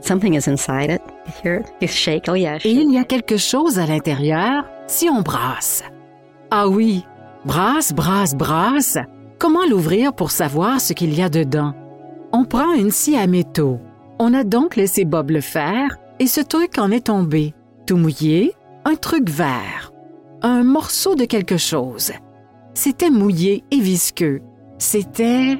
Something is inside it. You hear it? You shake. Oh yeah. Et il y a quelque chose à l'intérieur si on brasse. Ah oui, brasse, brasse, brasse. Comment l'ouvrir pour savoir ce qu'il y a dedans? On prend une scie à métaux. On a donc laissé Bob le faire et ce truc en est tombé. Tout mouillé, un truc vert. Un morceau de quelque chose. C'était mouillé et visqueux. C'était...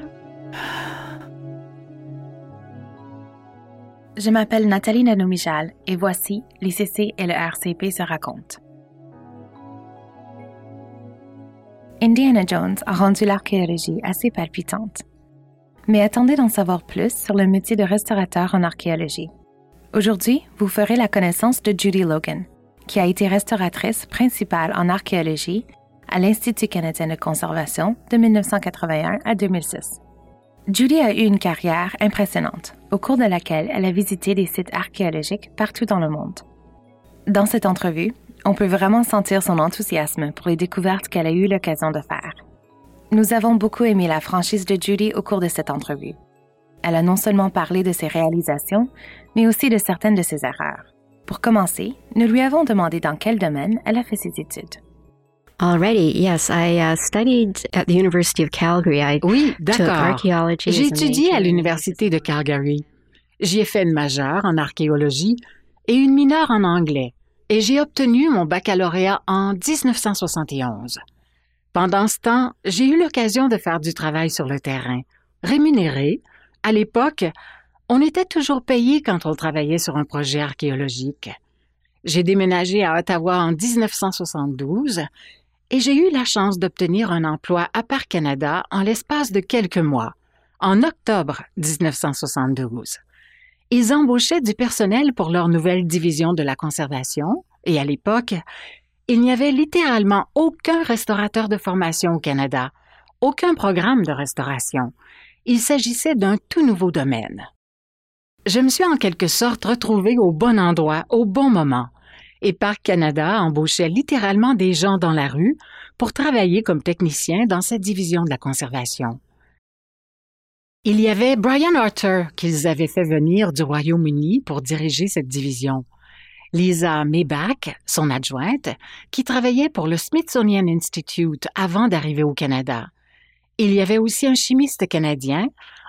Je m'appelle Nathalie Nanomijal et voici l'ICC et le RCP se racontent. Indiana Jones a rendu l'archéologie assez palpitante. Mais attendez d'en savoir plus sur le métier de restaurateur en archéologie. Aujourd'hui, vous ferez la connaissance de Judy Logan, qui a été restauratrice principale en archéologie à l'Institut canadien de conservation de 1981 à 2006. Judy a eu une carrière impressionnante, au cours de laquelle elle a visité des sites archéologiques partout dans le monde. Dans cette entrevue, on peut vraiment sentir son enthousiasme pour les découvertes qu'elle a eu l'occasion de faire. Nous avons beaucoup aimé la franchise de Judy au cours de cette entrevue. Elle a non seulement parlé de ses réalisations, mais aussi de certaines de ses erreurs. Pour commencer, nous lui avons demandé dans quel domaine elle a fait ses études. Already, yes, I uh, studied at the University of Calgary. I Oui, d'accord. archaeology. J'ai étudié à l'Université de Calgary. J'y ai fait une majeure en archéologie et une mineure en anglais, et j'ai obtenu mon baccalauréat en 1971. Pendant ce temps, j'ai eu l'occasion de faire du travail sur le terrain, rémunéré. À l'époque, on était toujours payé quand on travaillait sur un projet archéologique. J'ai déménagé à Ottawa en 1972 et j'ai eu la chance d'obtenir un emploi à Parc Canada en l'espace de quelques mois, en octobre 1972. Ils embauchaient du personnel pour leur nouvelle division de la conservation et à l'époque, il n'y avait littéralement aucun restaurateur de formation au Canada, aucun programme de restauration. Il s'agissait d'un tout nouveau domaine. Je me suis en quelque sorte retrouvée au bon endroit, au bon moment. Et Parc Canada embauchait littéralement des gens dans la rue pour travailler comme techniciens dans cette division de la conservation. Il y avait Brian Arthur qu'ils avaient fait venir du Royaume-Uni pour diriger cette division. Lisa Maybach, son adjointe, qui travaillait pour le Smithsonian Institute avant d'arriver au Canada. Il y avait aussi un chimiste canadien,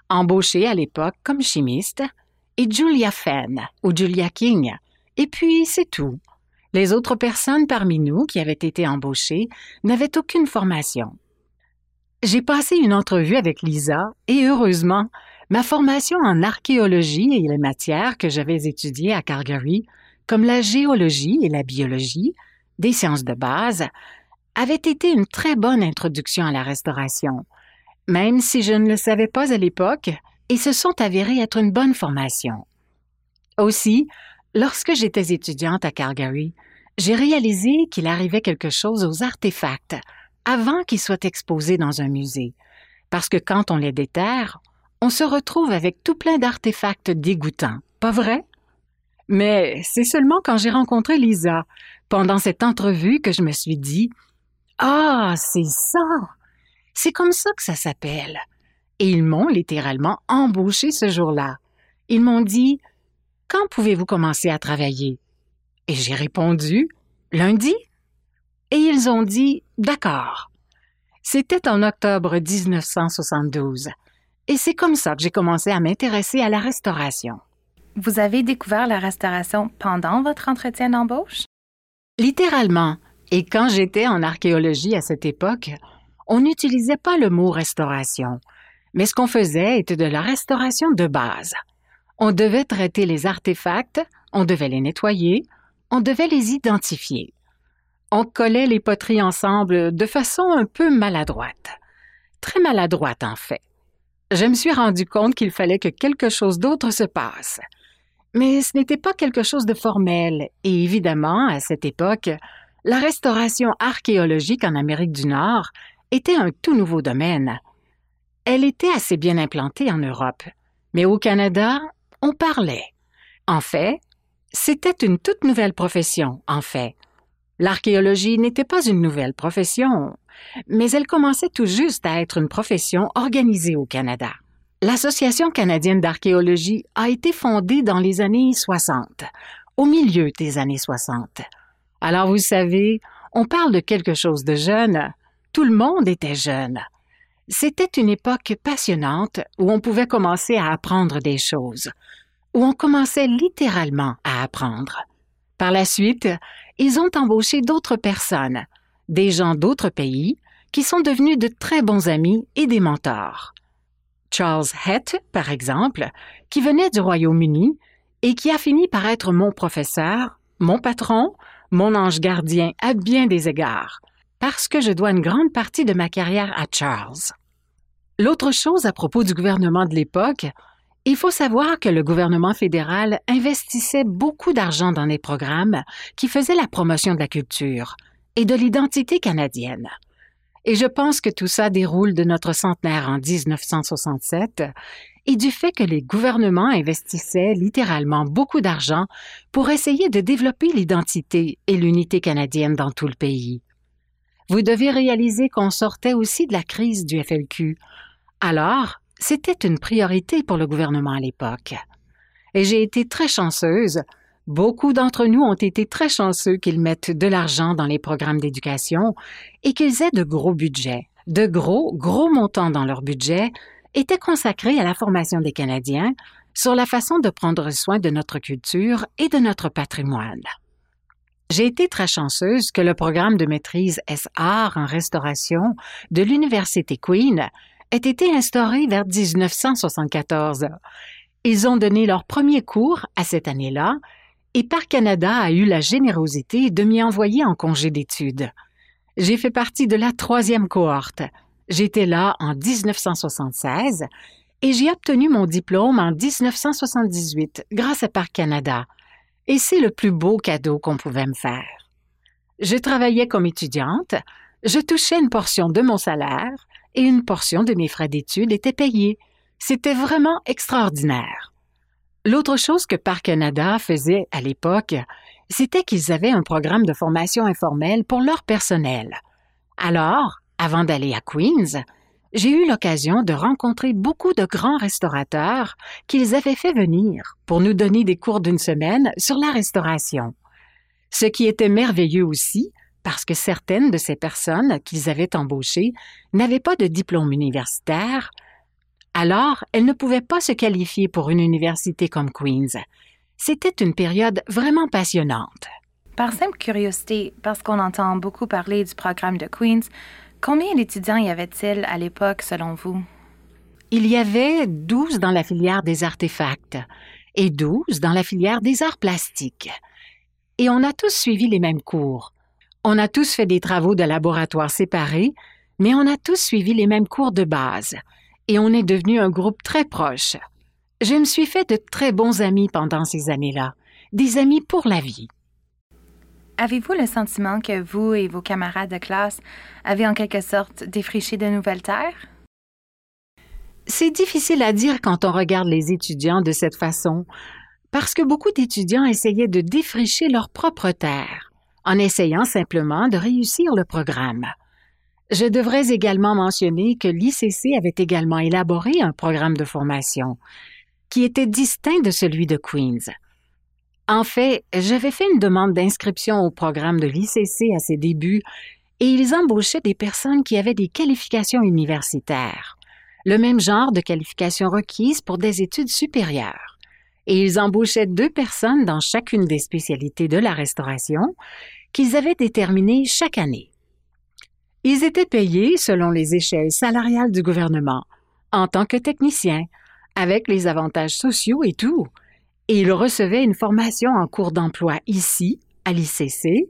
embauché à l'époque comme chimiste, et Julia Fenn ou Julia King. Et puis, c'est tout. Les autres personnes parmi nous qui avaient été embauchées n'avaient aucune formation. J'ai passé une entrevue avec Lisa et heureusement, ma formation en archéologie et les matières que j'avais étudiées à Calgary, comme la géologie et la biologie, des sciences de base, avait été une très bonne introduction à la restauration, même si je ne le savais pas à l'époque, et se sont avérées être une bonne formation. Aussi, lorsque j'étais étudiante à Calgary, j'ai réalisé qu'il arrivait quelque chose aux artefacts avant qu'ils soient exposés dans un musée, parce que quand on les déterre, on se retrouve avec tout plein d'artefacts dégoûtants, pas vrai? Mais c'est seulement quand j'ai rencontré Lisa, pendant cette entrevue, que je me suis dit Ah, c'est ça! C'est comme ça que ça s'appelle. Et ils m'ont littéralement embauché ce jour-là. Ils m'ont dit Quand pouvez-vous commencer à travailler? Et j'ai répondu Lundi. Et ils ont dit D'accord. C'était en octobre 1972. Et c'est comme ça que j'ai commencé à m'intéresser à la restauration. Vous avez découvert la restauration pendant votre entretien d'embauche? Littéralement. Et quand j'étais en archéologie à cette époque, on n'utilisait pas le mot restauration, mais ce qu'on faisait était de la restauration de base. On devait traiter les artefacts, on devait les nettoyer, on devait les identifier. On collait les poteries ensemble de façon un peu maladroite. Très maladroite, en fait. Je me suis rendu compte qu'il fallait que quelque chose d'autre se passe. Mais ce n'était pas quelque chose de formel, et évidemment, à cette époque, la restauration archéologique en Amérique du Nord était un tout nouveau domaine. Elle était assez bien implantée en Europe, mais au Canada, on parlait. En fait, c'était une toute nouvelle profession, en fait. L'archéologie n'était pas une nouvelle profession, mais elle commençait tout juste à être une profession organisée au Canada. L'Association canadienne d'archéologie a été fondée dans les années 60, au milieu des années 60. Alors vous savez, on parle de quelque chose de jeune. Tout le monde était jeune. C'était une époque passionnante où on pouvait commencer à apprendre des choses, où on commençait littéralement à apprendre. Par la suite, ils ont embauché d'autres personnes, des gens d'autres pays, qui sont devenus de très bons amis et des mentors. Charles Hett, par exemple, qui venait du Royaume-Uni et qui a fini par être mon professeur, mon patron, mon ange gardien à bien des égards, parce que je dois une grande partie de ma carrière à Charles. L'autre chose à propos du gouvernement de l'époque, il faut savoir que le gouvernement fédéral investissait beaucoup d'argent dans des programmes qui faisaient la promotion de la culture et de l'identité canadienne. Et je pense que tout ça déroule de notre centenaire en 1967 et du fait que les gouvernements investissaient littéralement beaucoup d'argent pour essayer de développer l'identité et l'unité canadienne dans tout le pays. Vous devez réaliser qu'on sortait aussi de la crise du FLQ. Alors, c'était une priorité pour le gouvernement à l'époque. Et j'ai été très chanceuse. Beaucoup d'entre nous ont été très chanceux qu'ils mettent de l'argent dans les programmes d'éducation et qu'ils aient de gros budgets. De gros, gros montants dans leur budget étaient consacrés à la formation des Canadiens sur la façon de prendre soin de notre culture et de notre patrimoine. J'ai été très chanceuse que le programme de maîtrise SR en restauration de l'Université Queen ait été instauré vers 1974. Ils ont donné leur premier cours à cette année-là et Par Canada a eu la générosité de m'y envoyer en congé d'études. J'ai fait partie de la troisième cohorte. J'étais là en 1976 et j'ai obtenu mon diplôme en 1978 grâce à Parc Canada et c'est le plus beau cadeau qu'on pouvait me faire. Je travaillais comme étudiante, je touchais une portion de mon salaire et une portion de mes frais d'études était payée. C'était vraiment extraordinaire. L'autre chose que Parc Canada faisait à l'époque, c'était qu'ils avaient un programme de formation informelle pour leur personnel. Alors, avant d'aller à Queens, j'ai eu l'occasion de rencontrer beaucoup de grands restaurateurs qu'ils avaient fait venir pour nous donner des cours d'une semaine sur la restauration. Ce qui était merveilleux aussi, parce que certaines de ces personnes qu'ils avaient embauchées n'avaient pas de diplôme universitaire, alors elles ne pouvaient pas se qualifier pour une université comme Queen's. C'était une période vraiment passionnante. Par simple curiosité, parce qu'on entend beaucoup parler du programme de Queen's, Combien d'étudiants y avait-il à l'époque, selon vous? Il y avait 12 dans la filière des artefacts et 12 dans la filière des arts plastiques. Et on a tous suivi les mêmes cours. On a tous fait des travaux de laboratoire séparés, mais on a tous suivi les mêmes cours de base. Et on est devenu un groupe très proche. Je me suis fait de très bons amis pendant ces années-là, des amis pour la vie. Avez-vous le sentiment que vous et vos camarades de classe avez en quelque sorte défriché de nouvelles terres? C'est difficile à dire quand on regarde les étudiants de cette façon, parce que beaucoup d'étudiants essayaient de défricher leur propre terre, en essayant simplement de réussir le programme. Je devrais également mentionner que l'ICC avait également élaboré un programme de formation qui était distinct de celui de Queen's. En fait, j'avais fait une demande d'inscription au programme de l'ICC à ses débuts et ils embauchaient des personnes qui avaient des qualifications universitaires, le même genre de qualifications requises pour des études supérieures. Et ils embauchaient deux personnes dans chacune des spécialités de la restauration qu'ils avaient déterminées chaque année. Ils étaient payés selon les échelles salariales du gouvernement, en tant que techniciens, avec les avantages sociaux et tout, et ils recevaient une formation en cours d'emploi ici, à l'ICC,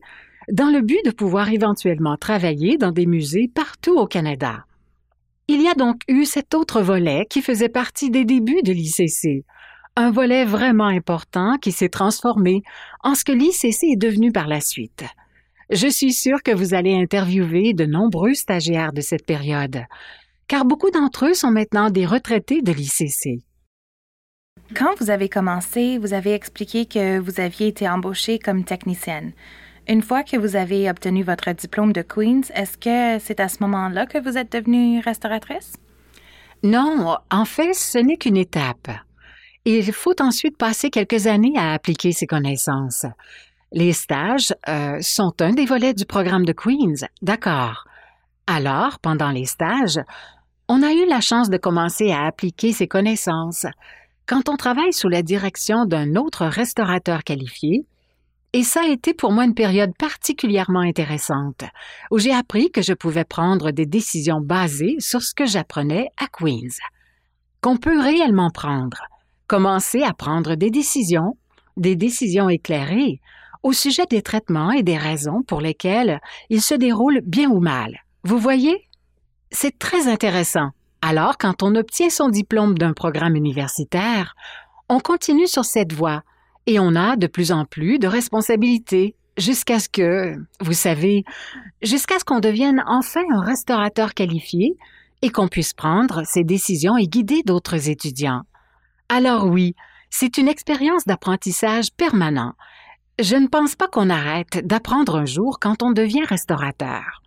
dans le but de pouvoir éventuellement travailler dans des musées partout au Canada. Il y a donc eu cet autre volet qui faisait partie des débuts de l'ICC, un volet vraiment important qui s'est transformé en ce que l'ICC est devenu par la suite. Je suis sûre que vous allez interviewer de nombreux stagiaires de cette période, car beaucoup d'entre eux sont maintenant des retraités de l'ICC. Quand vous avez commencé, vous avez expliqué que vous aviez été embauchée comme technicienne. Une fois que vous avez obtenu votre diplôme de Queens, est-ce que c'est à ce moment-là que vous êtes devenue restauratrice? Non, en fait, ce n'est qu'une étape. Il faut ensuite passer quelques années à appliquer ces connaissances. Les stages euh, sont un des volets du programme de Queens, d'accord. Alors, pendant les stages, on a eu la chance de commencer à appliquer ces connaissances. Quand on travaille sous la direction d'un autre restaurateur qualifié, et ça a été pour moi une période particulièrement intéressante, où j'ai appris que je pouvais prendre des décisions basées sur ce que j'apprenais à Queens. Qu'on peut réellement prendre, commencer à prendre des décisions, des décisions éclairées, au sujet des traitements et des raisons pour lesquelles ils se déroulent bien ou mal. Vous voyez? C'est très intéressant. Alors, quand on obtient son diplôme d'un programme universitaire, on continue sur cette voie et on a de plus en plus de responsabilités jusqu'à ce que, vous savez, jusqu'à ce qu'on devienne enfin un restaurateur qualifié et qu'on puisse prendre ses décisions et guider d'autres étudiants. Alors oui, c'est une expérience d'apprentissage permanent. Je ne pense pas qu'on arrête d'apprendre un jour quand on devient restaurateur.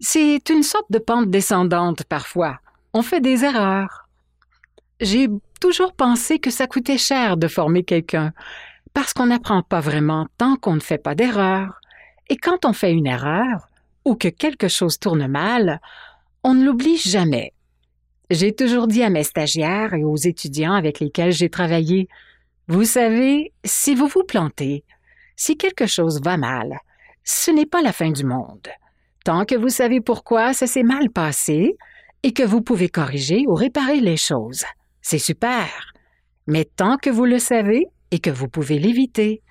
C'est une sorte de pente descendante parfois. On fait des erreurs. J'ai toujours pensé que ça coûtait cher de former quelqu'un, parce qu'on n'apprend pas vraiment tant qu'on ne fait pas d'erreur. Et quand on fait une erreur, ou que quelque chose tourne mal, on ne l'oublie jamais. J'ai toujours dit à mes stagiaires et aux étudiants avec lesquels j'ai travaillé, vous savez, si vous vous plantez, si quelque chose va mal, ce n'est pas la fin du monde. Tant que vous savez pourquoi ça s'est mal passé et que vous pouvez corriger ou réparer les choses, c'est super. Mais tant que vous le savez et que vous pouvez l'éviter.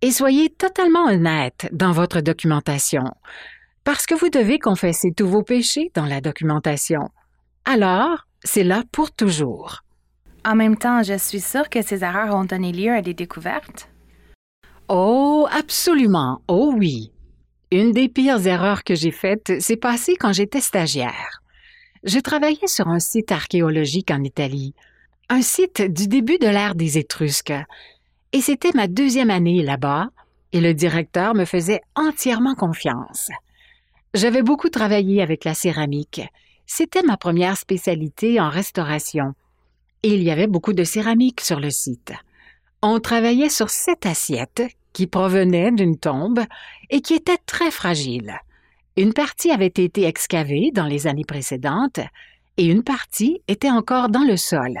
Et soyez totalement honnête dans votre documentation, parce que vous devez confesser tous vos péchés dans la documentation. Alors, c'est là pour toujours. En même temps, je suis sûre que ces erreurs ont donné lieu à des découvertes. Oh, absolument. Oh oui. Une des pires erreurs que j'ai faites s'est passée quand j'étais stagiaire. Je travaillais sur un site archéologique en Italie, un site du début de l'ère des Étrusques, et c'était ma deuxième année là-bas, et le directeur me faisait entièrement confiance. J'avais beaucoup travaillé avec la céramique. C'était ma première spécialité en restauration. Et il y avait beaucoup de céramique sur le site. On travaillait sur sept assiettes qui provenait d'une tombe et qui était très fragile. Une partie avait été excavée dans les années précédentes et une partie était encore dans le sol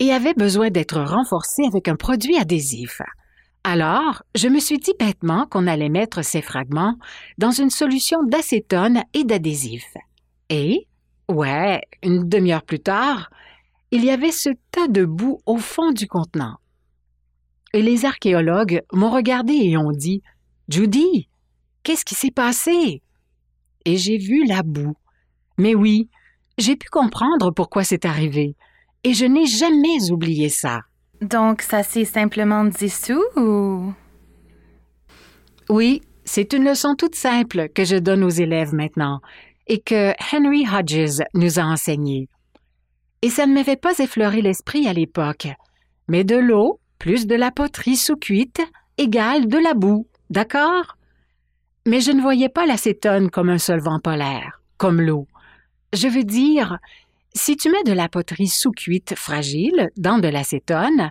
et avait besoin d'être renforcée avec un produit adhésif. Alors, je me suis dit bêtement qu'on allait mettre ces fragments dans une solution d'acétone et d'adhésif. Et, ouais, une demi-heure plus tard, il y avait ce tas de boue au fond du contenant et les archéologues m'ont regardé et ont dit Judy, qu'est-ce qui s'est passé? Et j'ai vu la boue. Mais oui, j'ai pu comprendre pourquoi c'est arrivé, et je n'ai jamais oublié ça. Donc, ça s'est simplement dissous ou? Oui, c'est une leçon toute simple que je donne aux élèves maintenant et que Henry Hodges nous a enseignée. Et ça ne m'avait pas effleuré l'esprit à l'époque, mais de l'eau, plus de la poterie sous-cuite égale de la boue, d'accord? Mais je ne voyais pas l'acétone comme un solvant polaire, comme l'eau. Je veux dire, si tu mets de la poterie sous-cuite fragile dans de l'acétone,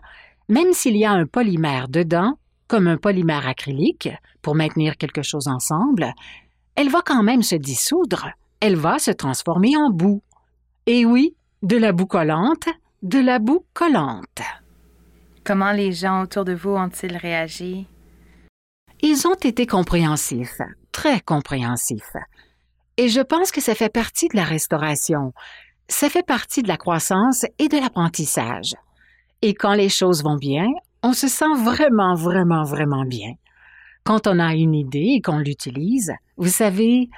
même s'il y a un polymère dedans, comme un polymère acrylique, pour maintenir quelque chose ensemble, elle va quand même se dissoudre, elle va se transformer en boue. Et oui, de la boue collante, de la boue collante. Comment les gens autour de vous ont-ils réagi? Ils ont été compréhensifs, très compréhensifs. Et je pense que ça fait partie de la restauration, ça fait partie de la croissance et de l'apprentissage. Et quand les choses vont bien, on se sent vraiment, vraiment, vraiment bien. Quand on a une idée et qu'on l'utilise, vous savez,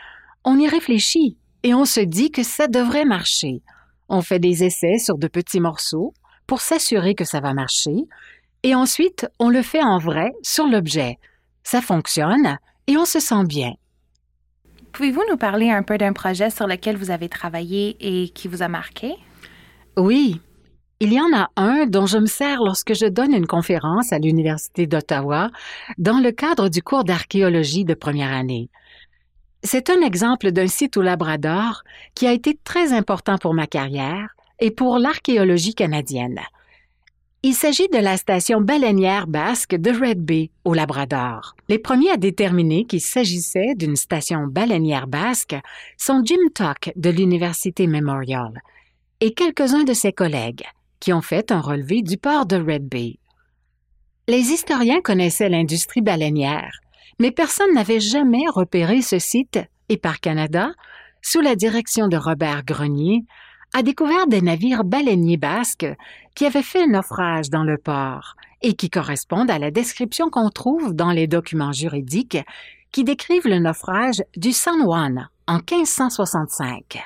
on y réfléchit et on se dit que ça devrait marcher. On fait des essais sur de petits morceaux, pour s'assurer que ça va marcher, et ensuite on le fait en vrai sur l'objet. Ça fonctionne et on se sent bien. Pouvez-vous nous parler un peu d'un projet sur lequel vous avez travaillé et qui vous a marqué? Oui. Il y en a un dont je me sers lorsque je donne une conférence à l'Université d'Ottawa dans le cadre du cours d'archéologie de première année. C'est un exemple d'un site au Labrador qui a été très important pour ma carrière et pour l'archéologie canadienne. Il s'agit de la station baleinière basque de Red Bay, au Labrador. Les premiers à déterminer qu'il s'agissait d'une station baleinière basque sont Jim Tuck de l'Université Memorial et quelques-uns de ses collègues qui ont fait un relevé du port de Red Bay. Les historiens connaissaient l'industrie baleinière, mais personne n'avait jamais repéré ce site et par Canada, sous la direction de Robert Grenier, a découvert des navires baleiniers basques qui avaient fait naufrage dans le port et qui correspondent à la description qu'on trouve dans les documents juridiques qui décrivent le naufrage du San Juan en 1565.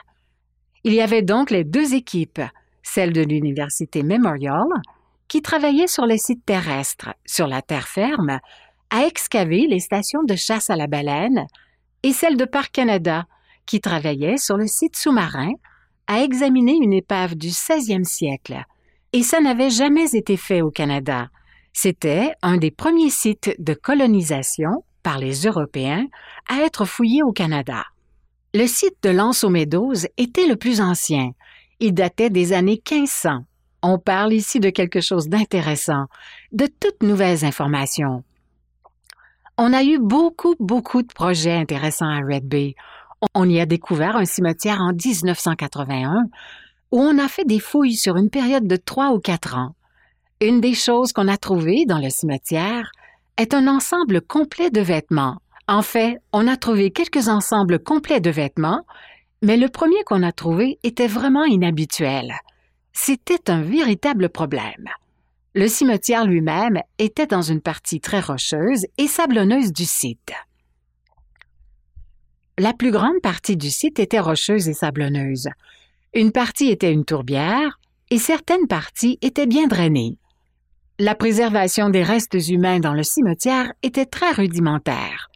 Il y avait donc les deux équipes, celle de l'Université Memorial, qui travaillait sur les sites terrestres, sur la terre ferme, à excaver les stations de chasse à la baleine, et celle de Parc Canada, qui travaillait sur le site sous-marin, à examiner une épave du 16e siècle. Et ça n'avait jamais été fait au Canada. C'était un des premiers sites de colonisation par les Européens à être fouillé au Canada. Le site de Lance aux Meadows était le plus ancien. Il datait des années 1500. On parle ici de quelque chose d'intéressant, de toutes nouvelles informations. On a eu beaucoup, beaucoup de projets intéressants à Red Bay. On y a découvert un cimetière en 1981 où on a fait des fouilles sur une période de trois ou quatre ans. Une des choses qu'on a trouvées dans le cimetière est un ensemble complet de vêtements. En fait, on a trouvé quelques ensembles complets de vêtements, mais le premier qu'on a trouvé était vraiment inhabituel. C'était un véritable problème. Le cimetière lui-même était dans une partie très rocheuse et sablonneuse du site. La plus grande partie du site était rocheuse et sablonneuse. Une partie était une tourbière et certaines parties étaient bien drainées. La préservation des restes humains dans le cimetière était très rudimentaire.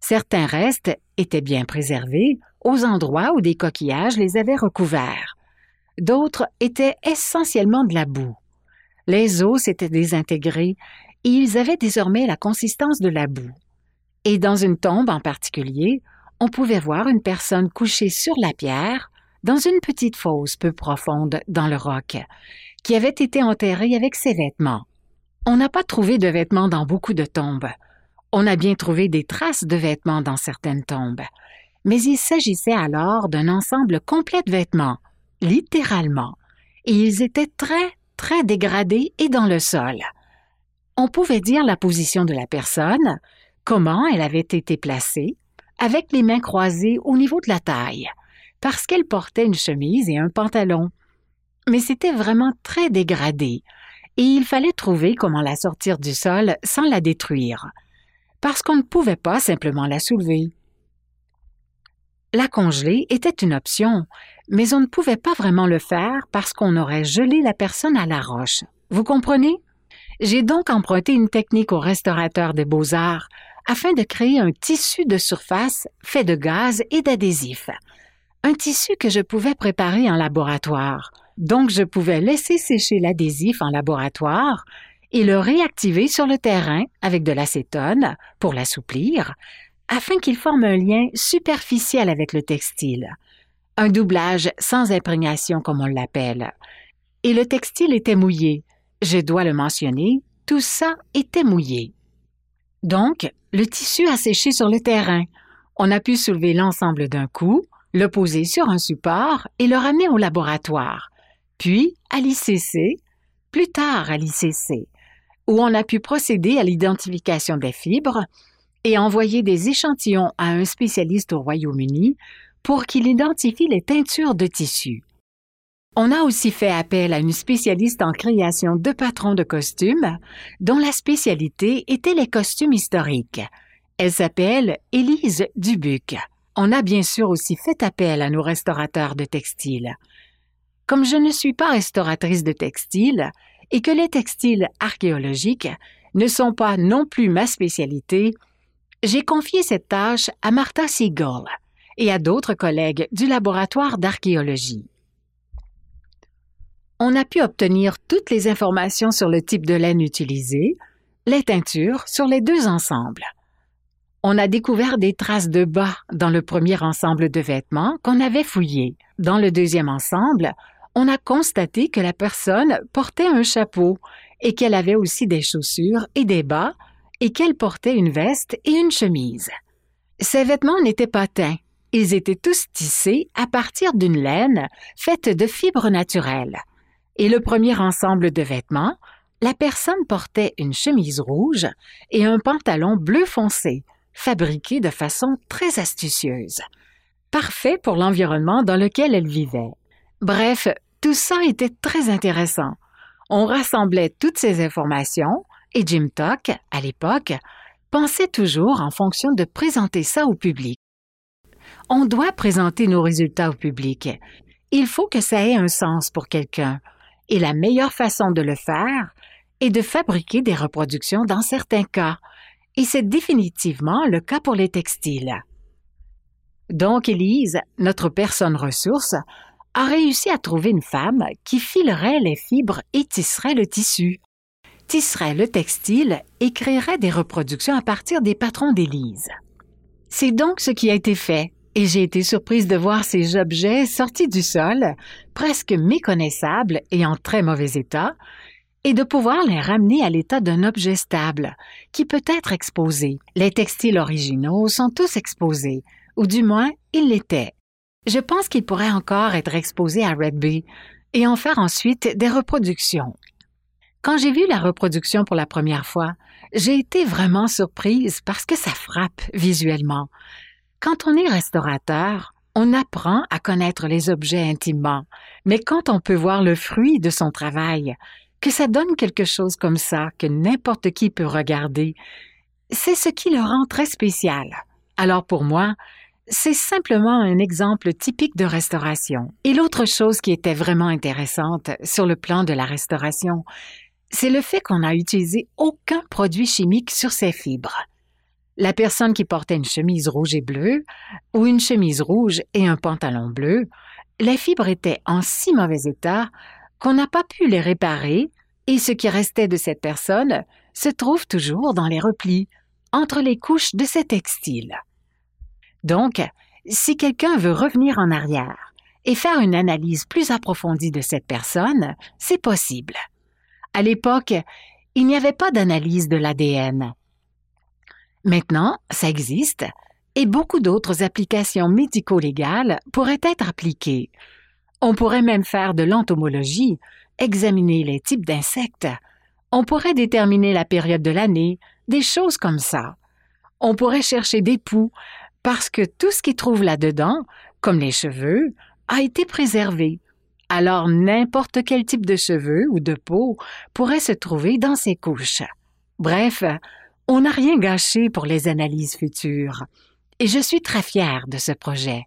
Certains restes étaient bien préservés aux endroits où des coquillages les avaient recouverts. D'autres étaient essentiellement de la boue. Les os s'étaient désintégrés et ils avaient désormais la consistance de la boue. Et dans une tombe en particulier, on pouvait voir une personne couchée sur la pierre dans une petite fosse peu profonde dans le roc, qui avait été enterrée avec ses vêtements. On n'a pas trouvé de vêtements dans beaucoup de tombes, on a bien trouvé des traces de vêtements dans certaines tombes, mais il s'agissait alors d'un ensemble complet de vêtements, littéralement, et ils étaient très, très dégradés et dans le sol. On pouvait dire la position de la personne, comment elle avait été placée, avec les mains croisées au niveau de la taille, parce qu'elle portait une chemise et un pantalon. Mais c'était vraiment très dégradé, et il fallait trouver comment la sortir du sol sans la détruire parce qu'on ne pouvait pas simplement la soulever. La congeler était une option, mais on ne pouvait pas vraiment le faire parce qu'on aurait gelé la personne à la roche. Vous comprenez? J'ai donc emprunté une technique au restaurateur des beaux-arts afin de créer un tissu de surface fait de gaz et d'adhésif. Un tissu que je pouvais préparer en laboratoire. Donc je pouvais laisser sécher l'adhésif en laboratoire et le réactiver sur le terrain avec de l'acétone pour l'assouplir, afin qu'il forme un lien superficiel avec le textile, un doublage sans imprégnation comme on l'appelle. Et le textile était mouillé. Je dois le mentionner, tout ça était mouillé. Donc, le tissu a séché sur le terrain. On a pu soulever l'ensemble d'un coup, le poser sur un support et le ramener au laboratoire, puis à l'ICC, plus tard à l'ICC, où on a pu procéder à l'identification des fibres et envoyer des échantillons à un spécialiste au Royaume-Uni pour qu'il identifie les teintures de tissu. On a aussi fait appel à une spécialiste en création de patrons de costumes, dont la spécialité était les costumes historiques. Elle s'appelle Élise Dubuc. On a bien sûr aussi fait appel à nos restaurateurs de textiles. Comme je ne suis pas restauratrice de textiles, et que les textiles archéologiques ne sont pas non plus ma spécialité, j'ai confié cette tâche à Martha Siegel et à d'autres collègues du laboratoire d'archéologie. On a pu obtenir toutes les informations sur le type de laine utilisé, les teintures sur les deux ensembles. On a découvert des traces de bas dans le premier ensemble de vêtements qu'on avait fouillé. Dans le deuxième ensemble, on a constaté que la personne portait un chapeau et qu'elle avait aussi des chaussures et des bas et qu'elle portait une veste et une chemise. Ces vêtements n'étaient pas teints. Ils étaient tous tissés à partir d'une laine faite de fibres naturelles. Et le premier ensemble de vêtements, la personne portait une chemise rouge et un pantalon bleu foncé, fabriqué de façon très astucieuse. Parfait pour l'environnement dans lequel elle vivait. Bref, tout ça était très intéressant. On rassemblait toutes ces informations et Jim Tuck, à l'époque, pensait toujours en fonction de présenter ça au public. On doit présenter nos résultats au public. Il faut que ça ait un sens pour quelqu'un. Et la meilleure façon de le faire est de fabriquer des reproductions dans certains cas. Et c'est définitivement le cas pour les textiles. Donc, Élise, notre personne ressource, a réussi à trouver une femme qui filerait les fibres et tisserait le tissu, tisserait le textile et créerait des reproductions à partir des patrons d'Élise. C'est donc ce qui a été fait, et j'ai été surprise de voir ces objets sortis du sol, presque méconnaissables et en très mauvais état, et de pouvoir les ramener à l'état d'un objet stable, qui peut être exposé. Les textiles originaux sont tous exposés, ou du moins ils l'étaient. Je pense qu'il pourrait encore être exposé à Red Bay et en faire ensuite des reproductions. Quand j'ai vu la reproduction pour la première fois, j'ai été vraiment surprise parce que ça frappe visuellement. Quand on est restaurateur, on apprend à connaître les objets intimement, mais quand on peut voir le fruit de son travail, que ça donne quelque chose comme ça que n'importe qui peut regarder, c'est ce qui le rend très spécial. Alors pour moi, c'est simplement un exemple typique de restauration. Et l'autre chose qui était vraiment intéressante sur le plan de la restauration, c'est le fait qu'on n'a utilisé aucun produit chimique sur ces fibres. La personne qui portait une chemise rouge et bleue, ou une chemise rouge et un pantalon bleu, les fibres étaient en si mauvais état qu'on n'a pas pu les réparer et ce qui restait de cette personne se trouve toujours dans les replis, entre les couches de ces textiles. Donc, si quelqu'un veut revenir en arrière et faire une analyse plus approfondie de cette personne, c'est possible. À l'époque, il n'y avait pas d'analyse de l'ADN. Maintenant, ça existe et beaucoup d'autres applications médico-légales pourraient être appliquées. On pourrait même faire de l'entomologie, examiner les types d'insectes. On pourrait déterminer la période de l'année, des choses comme ça. On pourrait chercher des poux parce que tout ce qui trouve là-dedans, comme les cheveux, a été préservé. Alors n'importe quel type de cheveux ou de peau pourrait se trouver dans ces couches. Bref, on n'a rien gâché pour les analyses futures. Et je suis très fière de ce projet.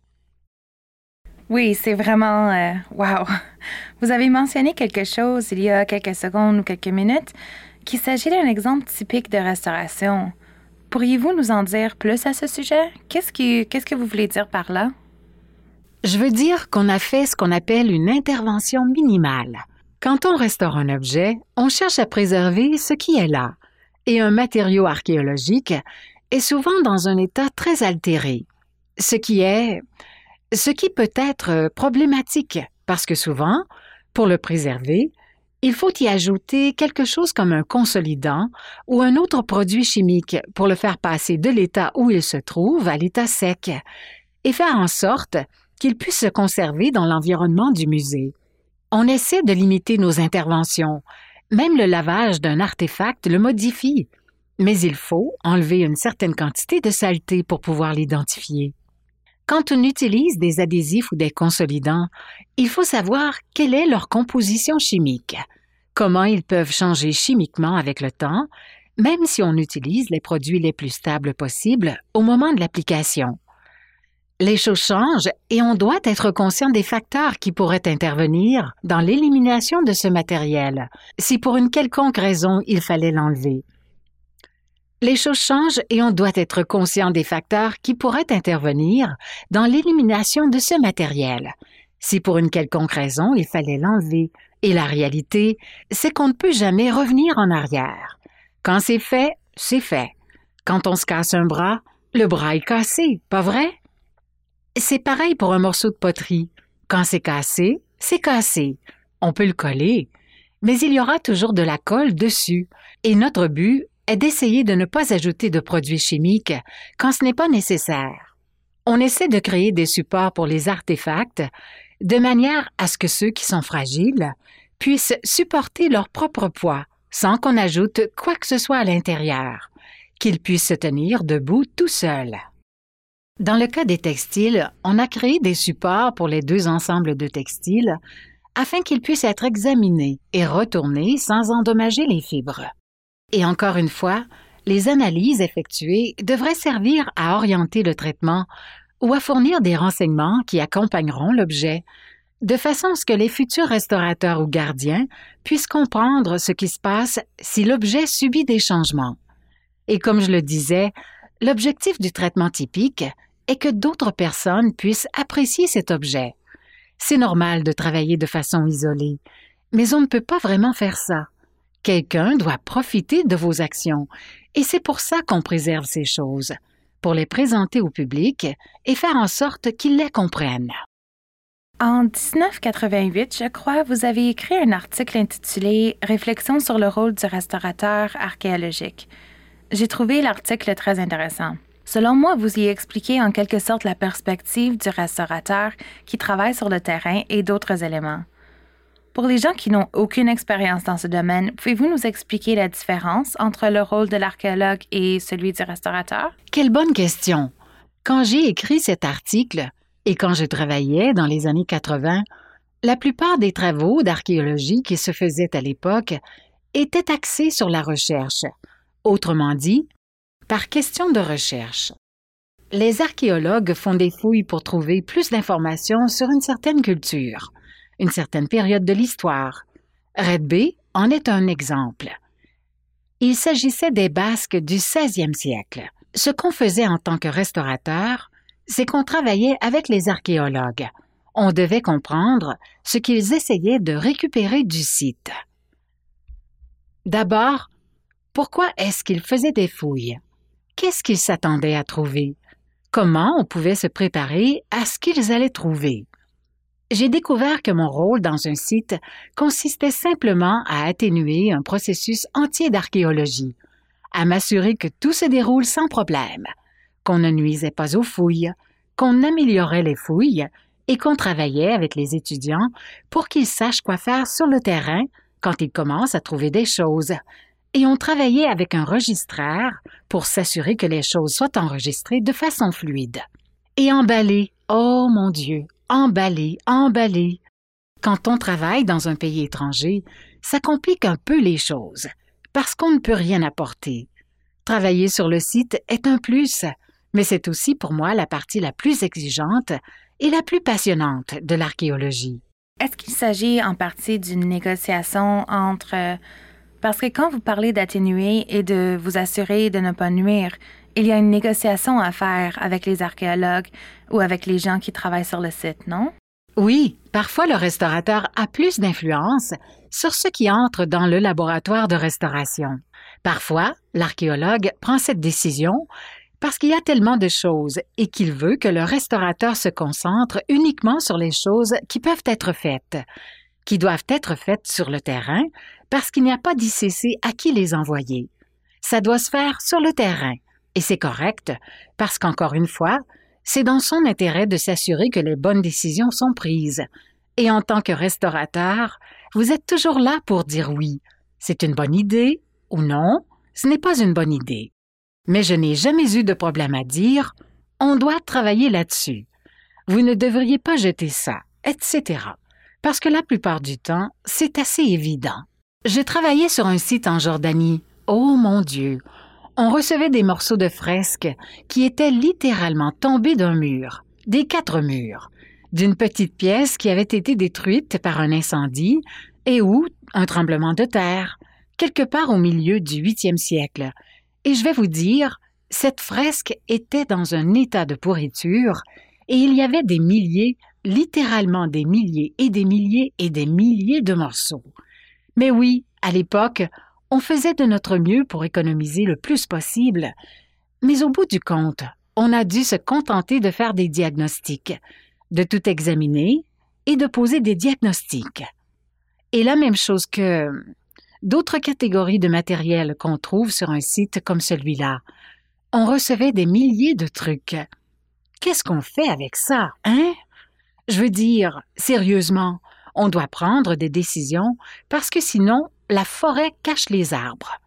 Oui, c'est vraiment... Euh, wow! Vous avez mentionné quelque chose il y a quelques secondes ou quelques minutes qu'il s'agit d'un exemple typique de restauration. Pourriez-vous nous en dire plus à ce sujet? Qu'est-ce, qu'est-ce que vous voulez dire par là? Je veux dire qu'on a fait ce qu'on appelle une intervention minimale. Quand on restaure un objet, on cherche à préserver ce qui est là. Et un matériau archéologique est souvent dans un état très altéré. Ce qui est, ce qui peut être problématique parce que souvent, pour le préserver, il faut y ajouter quelque chose comme un consolidant ou un autre produit chimique pour le faire passer de l'état où il se trouve à l'état sec et faire en sorte qu'il puisse se conserver dans l'environnement du musée. On essaie de limiter nos interventions. Même le lavage d'un artefact le modifie. Mais il faut enlever une certaine quantité de saleté pour pouvoir l'identifier. Quand on utilise des adhésifs ou des consolidants, il faut savoir quelle est leur composition chimique, comment ils peuvent changer chimiquement avec le temps, même si on utilise les produits les plus stables possibles au moment de l'application. Les choses changent et on doit être conscient des facteurs qui pourraient intervenir dans l'élimination de ce matériel, si pour une quelconque raison il fallait l'enlever. Les choses changent et on doit être conscient des facteurs qui pourraient intervenir dans l'élimination de ce matériel. Si pour une quelconque raison il fallait l'enlever, et la réalité, c'est qu'on ne peut jamais revenir en arrière. Quand c'est fait, c'est fait. Quand on se casse un bras, le bras est cassé, pas vrai? C'est pareil pour un morceau de poterie. Quand c'est cassé, C'est cassé. On peut le coller, mais il y aura toujours de la colle dessus. Et notre but est d'essayer de ne pas ajouter de produits chimiques quand ce n'est pas nécessaire. On essaie de créer des supports pour les artefacts de manière à ce que ceux qui sont fragiles puissent supporter leur propre poids sans qu'on ajoute quoi que ce soit à l'intérieur, qu'ils puissent se tenir debout tout seuls. Dans le cas des textiles, on a créé des supports pour les deux ensembles de textiles afin qu'ils puissent être examinés et retournés sans endommager les fibres. Et encore une fois, les analyses effectuées devraient servir à orienter le traitement ou à fournir des renseignements qui accompagneront l'objet, de façon à ce que les futurs restaurateurs ou gardiens puissent comprendre ce qui se passe si l'objet subit des changements. Et comme je le disais, l'objectif du traitement typique est que d'autres personnes puissent apprécier cet objet. C'est normal de travailler de façon isolée, mais on ne peut pas vraiment faire ça. Quelqu'un doit profiter de vos actions, et c'est pour ça qu'on préserve ces choses pour les présenter au public et faire en sorte qu'ils les comprennent. En 1988, je crois, vous avez écrit un article intitulé Réflexion sur le rôle du restaurateur archéologique. J'ai trouvé l'article très intéressant. Selon moi, vous y expliquez en quelque sorte la perspective du restaurateur qui travaille sur le terrain et d'autres éléments. Pour les gens qui n'ont aucune expérience dans ce domaine, pouvez-vous nous expliquer la différence entre le rôle de l'archéologue et celui du restaurateur? Quelle bonne question. Quand j'ai écrit cet article et quand je travaillais dans les années 80, la plupart des travaux d'archéologie qui se faisaient à l'époque étaient axés sur la recherche, autrement dit, par question de recherche. Les archéologues font des fouilles pour trouver plus d'informations sur une certaine culture une certaine période de l'histoire. Red Bay en est un exemple. Il s'agissait des Basques du 16e siècle. Ce qu'on faisait en tant que restaurateur, c'est qu'on travaillait avec les archéologues. On devait comprendre ce qu'ils essayaient de récupérer du site. D'abord, pourquoi est-ce qu'ils faisaient des fouilles? Qu'est-ce qu'ils s'attendaient à trouver? Comment on pouvait se préparer à ce qu'ils allaient trouver? J'ai découvert que mon rôle dans un site consistait simplement à atténuer un processus entier d'archéologie, à m'assurer que tout se déroule sans problème, qu'on ne nuisait pas aux fouilles, qu'on améliorait les fouilles et qu'on travaillait avec les étudiants pour qu'ils sachent quoi faire sur le terrain quand ils commencent à trouver des choses. Et on travaillait avec un registraire pour s'assurer que les choses soient enregistrées de façon fluide. Et emballées, oh mon Dieu, emballer, emballer. Quand on travaille dans un pays étranger, ça complique un peu les choses, parce qu'on ne peut rien apporter. Travailler sur le site est un plus, mais c'est aussi pour moi la partie la plus exigeante et la plus passionnante de l'archéologie. Est-ce qu'il s'agit en partie d'une négociation entre... Parce que quand vous parlez d'atténuer et de vous assurer de ne pas nuire, il y a une négociation à faire avec les archéologues ou avec les gens qui travaillent sur le site, non? Oui, parfois le restaurateur a plus d'influence sur ce qui entre dans le laboratoire de restauration. Parfois, l'archéologue prend cette décision parce qu'il y a tellement de choses et qu'il veut que le restaurateur se concentre uniquement sur les choses qui peuvent être faites, qui doivent être faites sur le terrain parce qu'il n'y a pas d'ICC à qui les envoyer. Ça doit se faire sur le terrain, et c'est correct, parce qu'encore une fois, c'est dans son intérêt de s'assurer que les bonnes décisions sont prises. Et en tant que restaurateur, vous êtes toujours là pour dire oui. C'est une bonne idée ou non, ce n'est pas une bonne idée. Mais je n'ai jamais eu de problème à dire on doit travailler là-dessus. Vous ne devriez pas jeter ça, etc. Parce que la plupart du temps, c'est assez évident. J'ai travaillé sur un site en Jordanie. Oh mon Dieu, on recevait des morceaux de fresques qui étaient littéralement tombés d'un mur, des quatre murs, d'une petite pièce qui avait été détruite par un incendie et ou un tremblement de terre, quelque part au milieu du huitième siècle. Et je vais vous dire, cette fresque était dans un état de pourriture et il y avait des milliers, littéralement des milliers et des milliers et des milliers de morceaux. Mais oui, à l'époque, on faisait de notre mieux pour économiser le plus possible, mais au bout du compte, on a dû se contenter de faire des diagnostics, de tout examiner et de poser des diagnostics. Et la même chose que d'autres catégories de matériel qu'on trouve sur un site comme celui-là. On recevait des milliers de trucs. Qu'est-ce qu'on fait avec ça, hein? Je veux dire, sérieusement, on doit prendre des décisions parce que sinon, la forêt cache les arbres.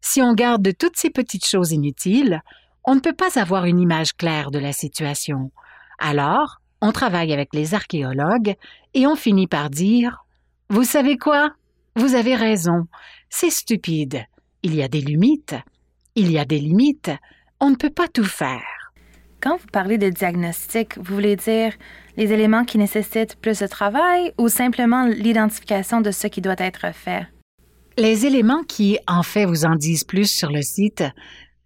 Si on garde toutes ces petites choses inutiles, on ne peut pas avoir une image claire de la situation. Alors, on travaille avec les archéologues et on finit par dire Vous savez quoi? Vous avez raison, c'est stupide. Il y a des limites. Il y a des limites. On ne peut pas tout faire. Quand vous parlez de diagnostic, vous voulez dire les éléments qui nécessitent plus de travail ou simplement l'identification de ce qui doit être fait? Les éléments qui, en fait, vous en disent plus sur le site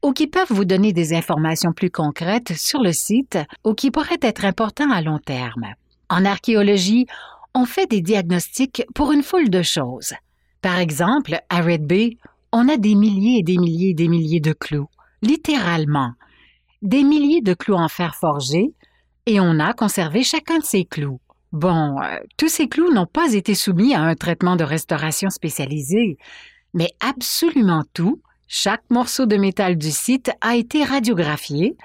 ou qui peuvent vous donner des informations plus concrètes sur le site ou qui pourraient être importants à long terme. En archéologie, on fait des diagnostics pour une foule de choses. Par exemple, à Red Bay, on a des milliers et des milliers et des milliers de clous, littéralement. Des milliers de clous en fer forgé, et on a conservé chacun de ces clous. Bon, euh, tous ces clous n'ont pas été soumis à un traitement de restauration spécialisé, mais absolument tout, chaque morceau de métal du site a été radiographié,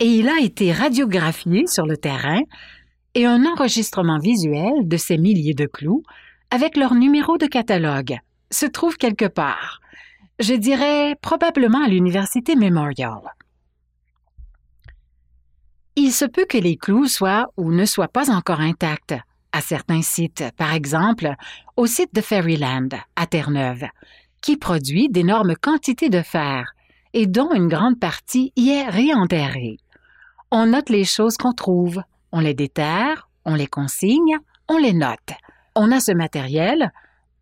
et il a été radiographié sur le terrain, et un enregistrement visuel de ces milliers de clous avec leur numéro de catalogue se trouve quelque part. Je dirais probablement à l'Université Memorial. Il se peut que les clous soient ou ne soient pas encore intacts à certains sites, par exemple au site de Fairyland à Terre-Neuve, qui produit d'énormes quantités de fer et dont une grande partie y est réenterrée. On note les choses qu'on trouve, on les déterre, on les consigne, on les note on a ce matériel,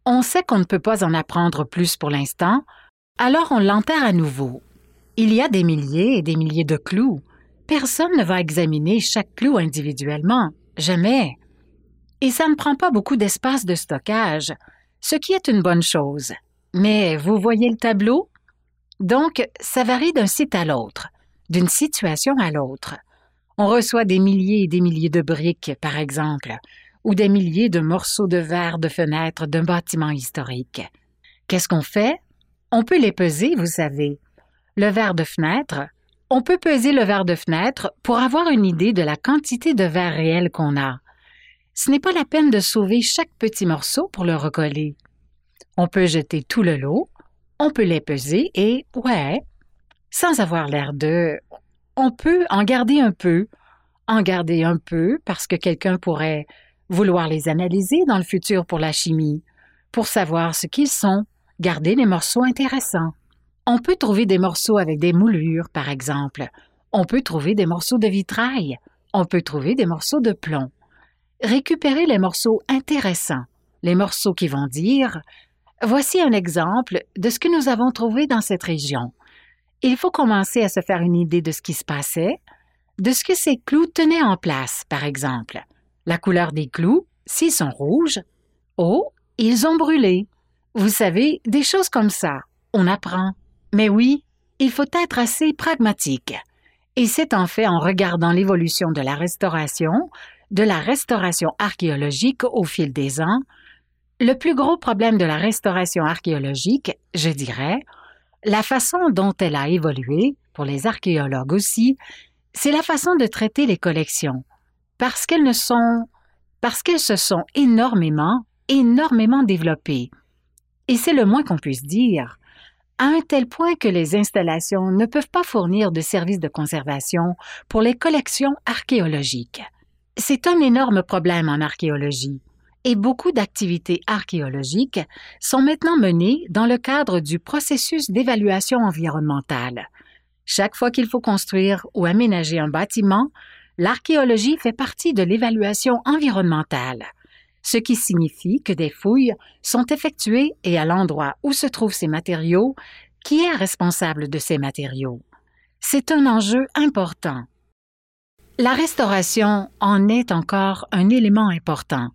on sait qu'on ne peut pas en apprendre plus pour l'instant, alors on l'enterre à nouveau. Il y a des milliers et des milliers de clous. Personne ne va examiner chaque clou individuellement, jamais. Et ça ne prend pas beaucoup d'espace de stockage, ce qui est une bonne chose. Mais vous voyez le tableau? Donc, ça varie d'un site à l'autre, d'une situation à l'autre. On reçoit des milliers et des milliers de briques, par exemple, ou des milliers de morceaux de verre de fenêtre d'un bâtiment historique. Qu'est-ce qu'on fait? On peut les peser, vous savez. Le verre de fenêtre, on peut peser le verre de fenêtre pour avoir une idée de la quantité de verre réel qu'on a. Ce n'est pas la peine de sauver chaque petit morceau pour le recoller. On peut jeter tout le lot, on peut les peser et, ouais, sans avoir l'air de... On peut en garder un peu, en garder un peu parce que quelqu'un pourrait vouloir les analyser dans le futur pour la chimie, pour savoir ce qu'ils sont, garder les morceaux intéressants. On peut trouver des morceaux avec des moulures, par exemple. On peut trouver des morceaux de vitrail. On peut trouver des morceaux de plomb. Récupérer les morceaux intéressants, les morceaux qui vont dire Voici un exemple de ce que nous avons trouvé dans cette région. Il faut commencer à se faire une idée de ce qui se passait, de ce que ces clous tenaient en place, par exemple. La couleur des clous, s'ils sont rouges, oh, ils ont brûlé. Vous savez, des choses comme ça, on apprend. Mais oui, il faut être assez pragmatique. Et c'est en fait en regardant l'évolution de la restauration, de la restauration archéologique au fil des ans, le plus gros problème de la restauration archéologique, je dirais, la façon dont elle a évolué, pour les archéologues aussi, c'est la façon de traiter les collections parce qu'elles ne sont, parce qu'elles se sont énormément, énormément développées. Et c'est le moins qu'on puisse dire, à un tel point que les installations ne peuvent pas fournir de services de conservation pour les collections archéologiques. C'est un énorme problème en archéologie et beaucoup d'activités archéologiques sont maintenant menées dans le cadre du processus d'évaluation environnementale. Chaque fois qu'il faut construire ou aménager un bâtiment, l'archéologie fait partie de l'évaluation environnementale, ce qui signifie que des fouilles sont effectuées et à l'endroit où se trouvent ces matériaux, qui est responsable de ces matériaux. C'est un enjeu important. La restauration en est encore un élément important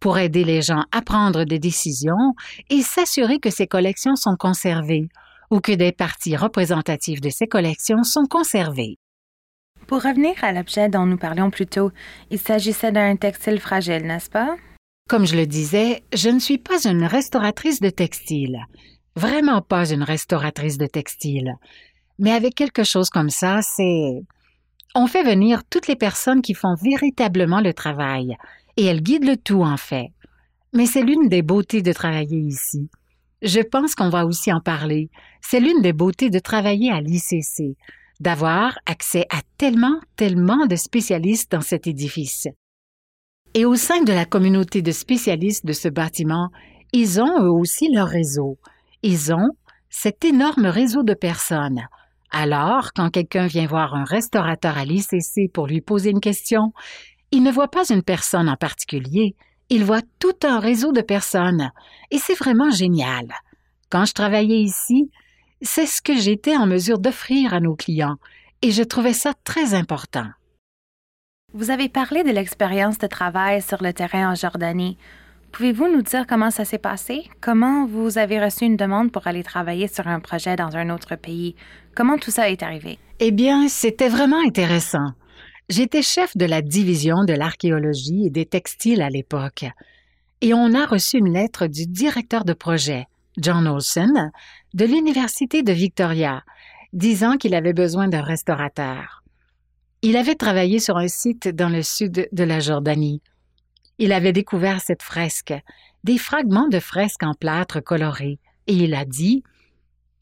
pour aider les gens à prendre des décisions et s'assurer que ces collections sont conservées ou que des parties représentatives de ces collections sont conservées. Pour revenir à l'objet dont nous parlions plus tôt, il s'agissait d'un textile fragile, n'est-ce pas? Comme je le disais, je ne suis pas une restauratrice de textile. Vraiment pas une restauratrice de textile. Mais avec quelque chose comme ça, c'est... On fait venir toutes les personnes qui font véritablement le travail, et elles guident le tout en fait. Mais c'est l'une des beautés de travailler ici. Je pense qu'on va aussi en parler. C'est l'une des beautés de travailler à l'ICC, d'avoir accès à tellement, tellement de spécialistes dans cet édifice. Et au sein de la communauté de spécialistes de ce bâtiment, ils ont eux aussi leur réseau. Ils ont cet énorme réseau de personnes. Alors, quand quelqu'un vient voir un restaurateur à l'ICC pour lui poser une question, il ne voit pas une personne en particulier, il voit tout un réseau de personnes. Et c'est vraiment génial. Quand je travaillais ici, c'est ce que j'étais en mesure d'offrir à nos clients, et je trouvais ça très important. Vous avez parlé de l'expérience de travail sur le terrain en Jordanie. Pouvez-vous nous dire comment ça s'est passé? Comment vous avez reçu une demande pour aller travailler sur un projet dans un autre pays? Comment tout ça est arrivé? Eh bien, c'était vraiment intéressant. J'étais chef de la division de l'archéologie et des textiles à l'époque, et on a reçu une lettre du directeur de projet, John Olson, de l'Université de Victoria, disant qu'il avait besoin d'un restaurateur. Il avait travaillé sur un site dans le sud de la Jordanie. Il avait découvert cette fresque, des fragments de fresque en plâtre coloré, et il a dit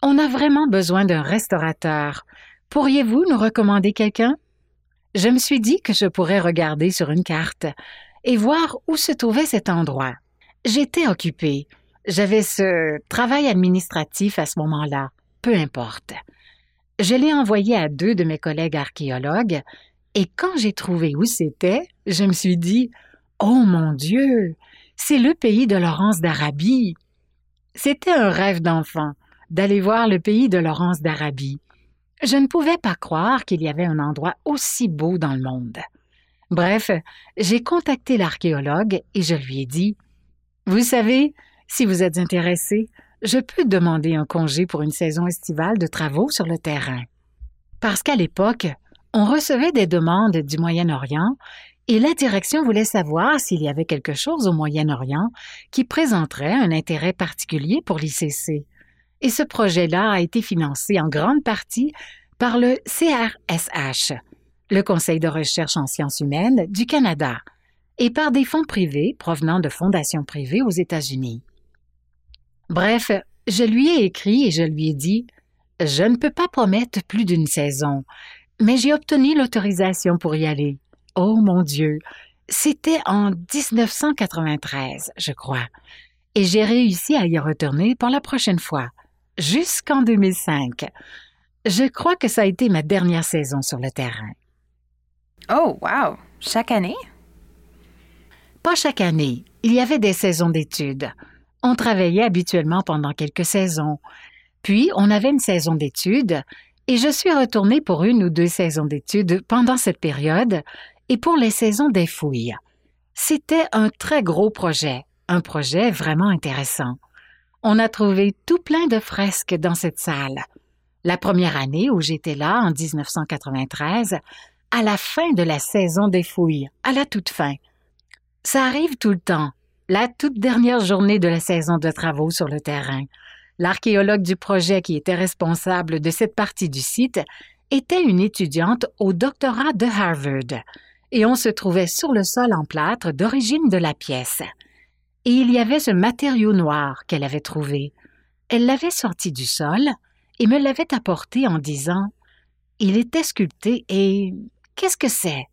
On a vraiment besoin d'un restaurateur. Pourriez-vous nous recommander quelqu'un? je me suis dit que je pourrais regarder sur une carte et voir où se trouvait cet endroit. J'étais occupée. J'avais ce travail administratif à ce moment-là. Peu importe. Je l'ai envoyé à deux de mes collègues archéologues et quand j'ai trouvé où c'était, je me suis dit Oh mon Dieu, c'est le pays de Laurence d'Arabie. C'était un rêve d'enfant d'aller voir le pays de Laurence d'Arabie. Je ne pouvais pas croire qu'il y avait un endroit aussi beau dans le monde. Bref, j'ai contacté l'archéologue et je lui ai dit Vous savez, si vous êtes intéressé, je peux demander un congé pour une saison estivale de travaux sur le terrain. Parce qu'à l'époque, on recevait des demandes du Moyen-Orient et la direction voulait savoir s'il y avait quelque chose au Moyen-Orient qui présenterait un intérêt particulier pour l'ICC et ce projet-là a été financé en grande partie par le CRSH, le Conseil de recherche en sciences humaines du Canada, et par des fonds privés provenant de fondations privées aux États-Unis. Bref, je lui ai écrit et je lui ai dit Je ne peux pas promettre plus d'une saison, mais j'ai obtenu l'autorisation pour y aller. Oh mon Dieu, c'était en 1993, je crois, et j'ai réussi à y retourner pour la prochaine fois jusqu'en 2005. Je crois que ça a été ma dernière saison sur le terrain. Oh, wow! Chaque année? Pas chaque année. Il y avait des saisons d'études. On travaillait habituellement pendant quelques saisons. Puis, on avait une saison d'études et je suis retournée pour une ou deux saisons d'études pendant cette période et pour les saisons des fouilles. C'était un très gros projet, un projet vraiment intéressant on a trouvé tout plein de fresques dans cette salle. La première année où j'étais là, en 1993, à la fin de la saison des fouilles, à la toute fin. Ça arrive tout le temps, la toute dernière journée de la saison de travaux sur le terrain. L'archéologue du projet qui était responsable de cette partie du site était une étudiante au doctorat de Harvard, et on se trouvait sur le sol en plâtre d'origine de la pièce et il y avait ce matériau noir qu'elle avait trouvé. Elle l'avait sorti du sol et me l'avait apporté en disant Il était sculpté et qu'est-ce que c'est?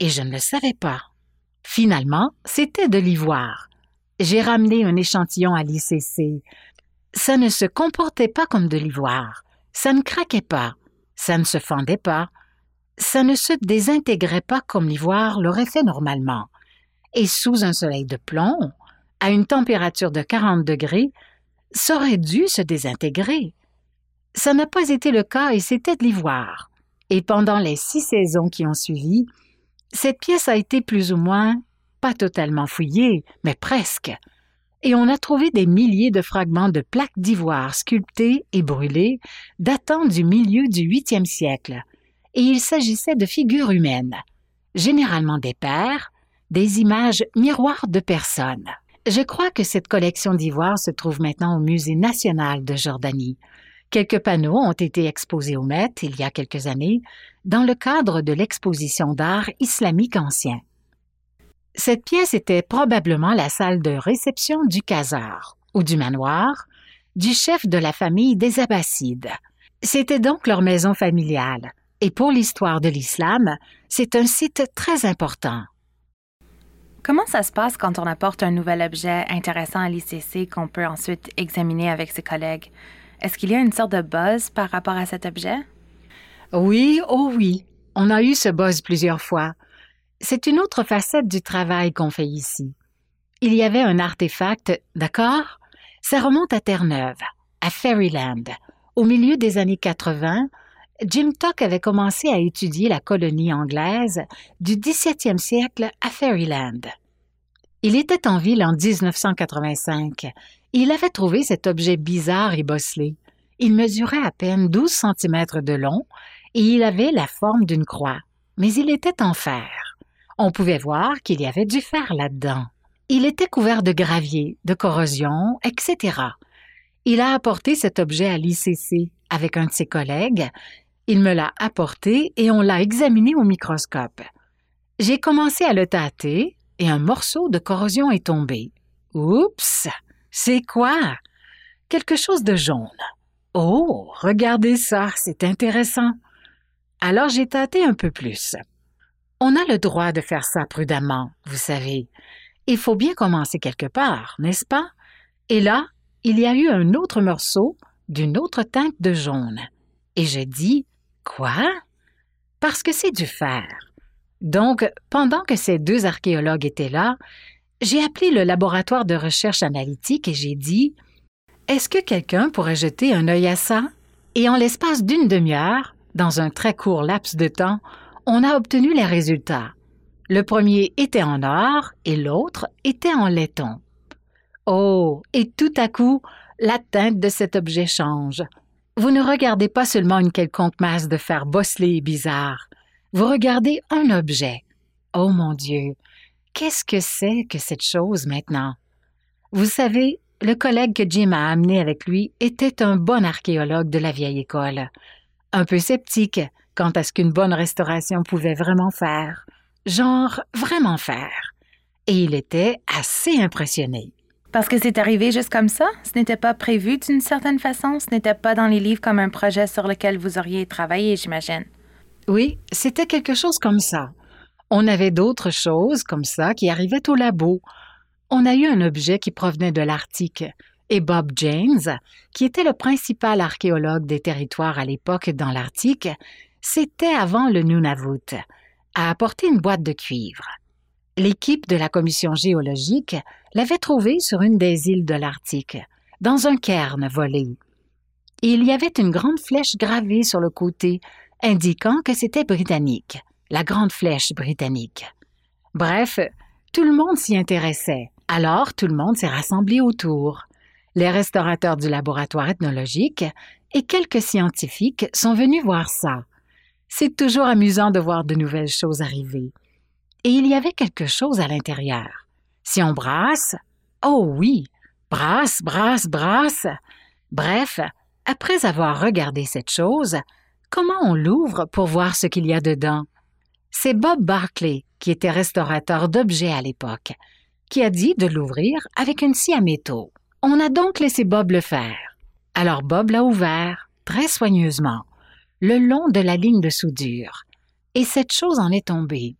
Et je ne le savais pas. Finalement, c'était de l'ivoire. J'ai ramené un échantillon à l'ICC. Ça ne se comportait pas comme de l'ivoire. Ça ne craquait pas. Ça ne se fendait pas. Ça ne se désintégrait pas comme l'ivoire l'aurait fait normalement. Et sous un soleil de plomb, à une température de 40 degrés, ça aurait dû se désintégrer. Ça n'a pas été le cas et c'était de l'ivoire. Et pendant les six saisons qui ont suivi, cette pièce a été plus ou moins, pas totalement fouillée, mais presque. Et on a trouvé des milliers de fragments de plaques d'ivoire sculptées et brûlées datant du milieu du huitième siècle. et il s'agissait de figures humaines, généralement des pères, des images miroirs de personnes. Je crois que cette collection d'ivoire se trouve maintenant au Musée national de Jordanie. Quelques panneaux ont été exposés au Met il y a quelques années dans le cadre de l'exposition d'art islamique ancien. Cette pièce était probablement la salle de réception du Khazar ou du manoir du chef de la famille des Abbassides. C'était donc leur maison familiale, et pour l'histoire de l'islam, c'est un site très important. Comment ça se passe quand on apporte un nouvel objet intéressant à l'ICC qu'on peut ensuite examiner avec ses collègues? Est-ce qu'il y a une sorte de buzz par rapport à cet objet? Oui, oh oui. On a eu ce buzz plusieurs fois. C'est une autre facette du travail qu'on fait ici. Il y avait un artefact, d'accord? Ça remonte à Terre-Neuve, à Fairyland. Au milieu des années 80, Jim Tuck avait commencé à étudier la colonie anglaise du 17e siècle à Fairyland. Il était en ville en 1985. Il avait trouvé cet objet bizarre et bosselé. Il mesurait à peine 12 cm de long et il avait la forme d'une croix, mais il était en fer. On pouvait voir qu'il y avait du fer là-dedans. Il était couvert de gravier, de corrosion, etc. Il a apporté cet objet à l'ICC avec un de ses collègues il me l'a apporté et on l'a examiné au microscope. J'ai commencé à le tâter et un morceau de corrosion est tombé. Oups! C'est quoi? Quelque chose de jaune. Oh, regardez ça, c'est intéressant. Alors j'ai tâté un peu plus. On a le droit de faire ça prudemment, vous savez. Il faut bien commencer quelque part, n'est-ce pas? Et là, il y a eu un autre morceau d'une autre teinte de jaune. Et je dis, Quoi? Parce que c'est du fer. Donc, pendant que ces deux archéologues étaient là, j'ai appelé le laboratoire de recherche analytique et j'ai dit Est-ce que quelqu'un pourrait jeter un œil à ça? Et en l'espace d'une demi-heure, dans un très court laps de temps, on a obtenu les résultats. Le premier était en or et l'autre était en laiton. Oh, et tout à coup, la teinte de cet objet change. Vous ne regardez pas seulement une quelconque masse de fer bosselé et bizarre. Vous regardez un objet. Oh mon Dieu, qu'est-ce que c'est que cette chose maintenant? Vous savez, le collègue que Jim a amené avec lui était un bon archéologue de la vieille école, un peu sceptique quant à ce qu'une bonne restauration pouvait vraiment faire, genre vraiment faire. Et il était assez impressionné. Parce que c'est arrivé juste comme ça? Ce n'était pas prévu d'une certaine façon? Ce n'était pas dans les livres comme un projet sur lequel vous auriez travaillé, j'imagine? Oui, c'était quelque chose comme ça. On avait d'autres choses comme ça qui arrivaient au labo. On a eu un objet qui provenait de l'Arctique, et Bob James, qui était le principal archéologue des territoires à l'époque dans l'Arctique, c'était avant le Nunavut, a apporté une boîte de cuivre. L'équipe de la commission géologique l'avait trouvé sur une des îles de l'Arctique, dans un cairn volé. il y avait une grande flèche gravée sur le côté, indiquant que c'était britannique, la grande flèche britannique. Bref, tout le monde s'y intéressait. Alors tout le monde s'est rassemblé autour. Les restaurateurs du laboratoire ethnologique et quelques scientifiques sont venus voir ça. C'est toujours amusant de voir de nouvelles choses arriver et il y avait quelque chose à l'intérieur. Si on brasse, oh oui, brasse, brasse, brasse. Bref, après avoir regardé cette chose, comment on l'ouvre pour voir ce qu'il y a dedans? C'est Bob Barclay, qui était restaurateur d'objets à l'époque, qui a dit de l'ouvrir avec une scie à métaux. On a donc laissé Bob le faire. Alors Bob l'a ouvert, très soigneusement, le long de la ligne de soudure, et cette chose en est tombée.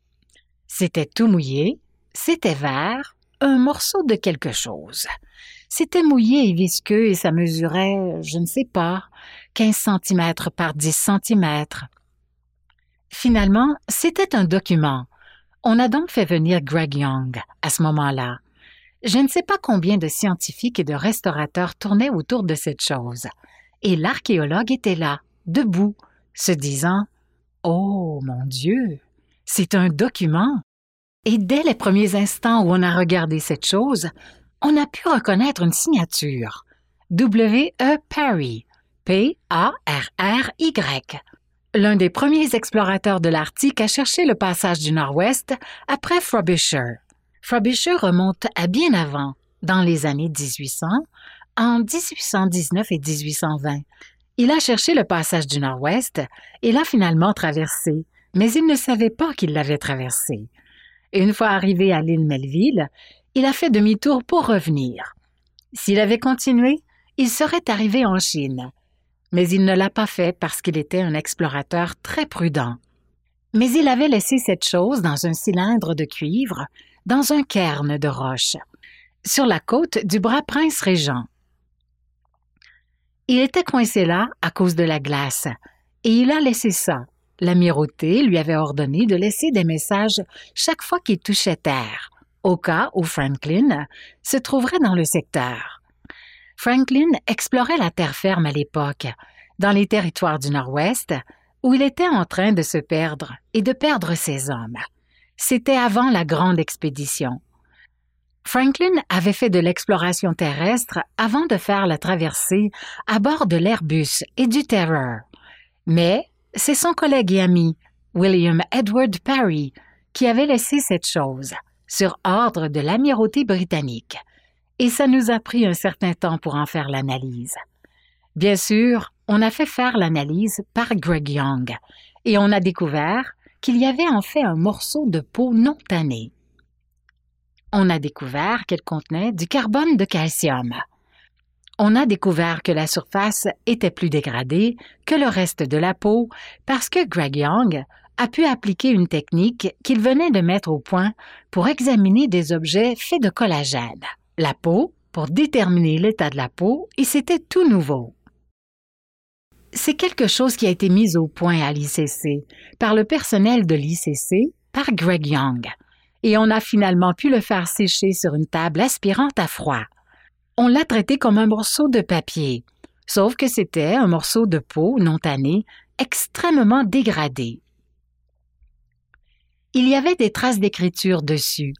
C'était tout mouillé, c'était vert, un morceau de quelque chose. C'était mouillé et visqueux et ça mesurait, je ne sais pas, 15 cm par 10 cm. Finalement, c'était un document. On a donc fait venir Greg Young à ce moment-là. Je ne sais pas combien de scientifiques et de restaurateurs tournaient autour de cette chose. Et l'archéologue était là, debout, se disant Oh mon Dieu, c'est un document. Et dès les premiers instants où on a regardé cette chose, on a pu reconnaître une signature. W. E. Parry. P-A-R-R-Y. L'un des premiers explorateurs de l'Arctique à chercher le passage du Nord-Ouest après Frobisher. Frobisher remonte à bien avant, dans les années 1800, en 1819 et 1820. Il a cherché le passage du Nord-Ouest et l'a finalement traversé, mais il ne savait pas qu'il l'avait traversé. Une fois arrivé à l'île Melville, il a fait demi-tour pour revenir. S'il avait continué, il serait arrivé en Chine. Mais il ne l'a pas fait parce qu'il était un explorateur très prudent. Mais il avait laissé cette chose dans un cylindre de cuivre, dans un cairn de roche, sur la côte du bras prince régent. Il était coincé là à cause de la glace, et il a laissé ça. L'amirauté lui avait ordonné de laisser des messages chaque fois qu'il touchait terre, au cas où Franklin se trouverait dans le secteur. Franklin explorait la terre ferme à l'époque, dans les territoires du Nord-Ouest, où il était en train de se perdre et de perdre ses hommes. C'était avant la grande expédition. Franklin avait fait de l'exploration terrestre avant de faire la traversée à bord de l'Airbus et du Terror. Mais c'est son collègue et ami, William Edward Parry, qui avait laissé cette chose, sur ordre de l'amirauté britannique. Et ça nous a pris un certain temps pour en faire l'analyse. Bien sûr, on a fait faire l'analyse par Greg Young, et on a découvert qu'il y avait en fait un morceau de peau non tanné on a découvert qu'elle contenait du carbone de calcium. On a découvert que la surface était plus dégradée que le reste de la peau parce que Greg Young a pu appliquer une technique qu'il venait de mettre au point pour examiner des objets faits de collagène. La peau, pour déterminer l'état de la peau, et c'était tout nouveau. C'est quelque chose qui a été mis au point à l'ICC par le personnel de l'ICC par Greg Young et on a finalement pu le faire sécher sur une table aspirante à froid. On l'a traité comme un morceau de papier, sauf que c'était un morceau de peau non tanné, extrêmement dégradé. Il y avait des traces d'écriture dessus,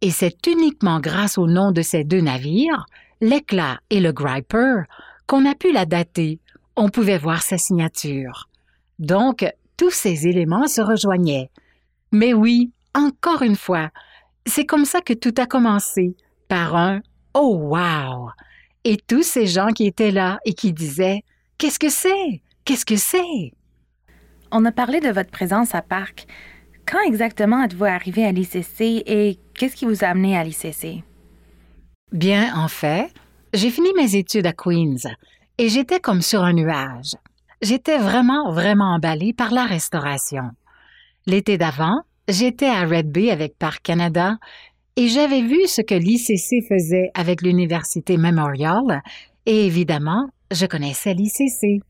et c'est uniquement grâce au nom de ces deux navires, l'Éclat et le Griper, qu'on a pu la dater. On pouvait voir sa signature. Donc, tous ces éléments se rejoignaient. Mais oui, encore une fois, c'est comme ça que tout a commencé, par un Oh wow! Et tous ces gens qui étaient là et qui disaient Qu'est-ce que c'est? Qu'est-ce que c'est? On a parlé de votre présence à Parc. Quand exactement êtes-vous arrivé à l'ICC et qu'est-ce qui vous a amené à l'ICC? Bien, en fait, j'ai fini mes études à Queens et j'étais comme sur un nuage. J'étais vraiment, vraiment emballée par la restauration. L'été d'avant, J'étais à Red Bay avec Parc Canada et j'avais vu ce que l'ICC faisait avec l'Université Memorial et évidemment, je connaissais l'ICC.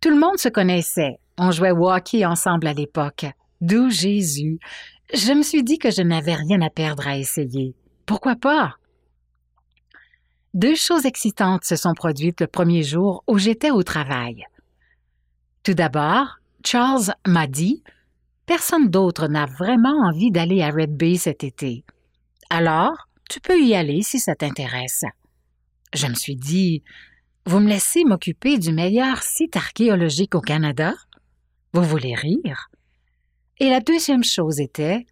Tout le monde se connaissait. On jouait au hockey ensemble à l'époque. D'où Jésus. Je me suis dit que je n'avais rien à perdre à essayer. Pourquoi pas? Deux choses excitantes se sont produites le premier jour où j'étais au travail. Tout d'abord, Charles m'a dit Personne d'autre n'a vraiment envie d'aller à Red Bay cet été. Alors, tu peux y aller si ça t'intéresse. Je me suis dit, vous me laissez m'occuper du meilleur site archéologique au Canada? Vous voulez rire? Et la deuxième chose était,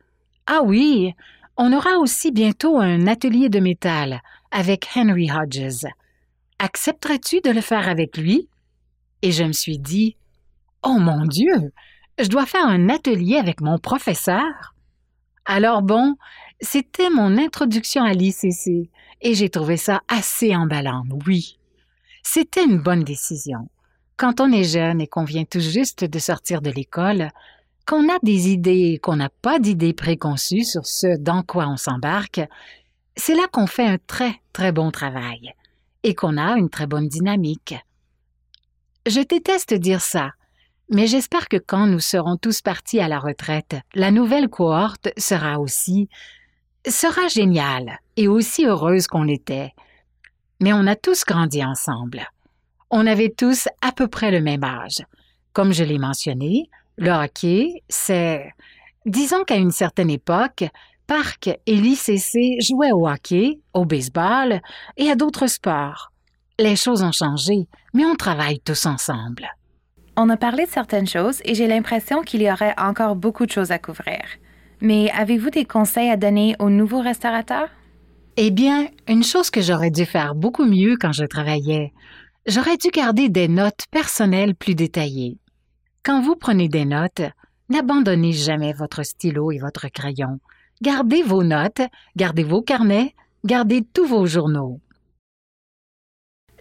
ah oui, on aura aussi bientôt un atelier de métal avec Henry Hodges. Accepterais-tu de le faire avec lui? Et je me suis dit, oh mon Dieu, je dois faire un atelier avec mon professeur. Alors bon, c'était mon introduction à l'ICC et j'ai trouvé ça assez emballant, oui. C'était une bonne décision. Quand on est jeune et qu'on vient tout juste de sortir de l'école, qu'on a des idées qu'on n'a pas d'idées préconçues sur ce dans quoi on s'embarque, c'est là qu'on fait un très, très bon travail et qu'on a une très bonne dynamique. Je déteste dire ça, mais j'espère que quand nous serons tous partis à la retraite, la nouvelle cohorte sera aussi sera géniale et aussi heureuse qu'on l'était. Mais on a tous grandi ensemble. On avait tous à peu près le même âge. Comme je l'ai mentionné, le hockey, c'est disons qu'à une certaine époque, Parc et l'ICC jouaient au hockey, au baseball et à d'autres sports. Les choses ont changé, mais on travaille tous ensemble. On a parlé de certaines choses et j'ai l'impression qu'il y aurait encore beaucoup de choses à couvrir. Mais avez-vous des conseils à donner aux nouveaux restaurateurs? Eh bien, une chose que j'aurais dû faire beaucoup mieux quand je travaillais, j'aurais dû garder des notes personnelles plus détaillées. Quand vous prenez des notes, n'abandonnez jamais votre stylo et votre crayon. Gardez vos notes, gardez vos carnets, gardez tous vos journaux.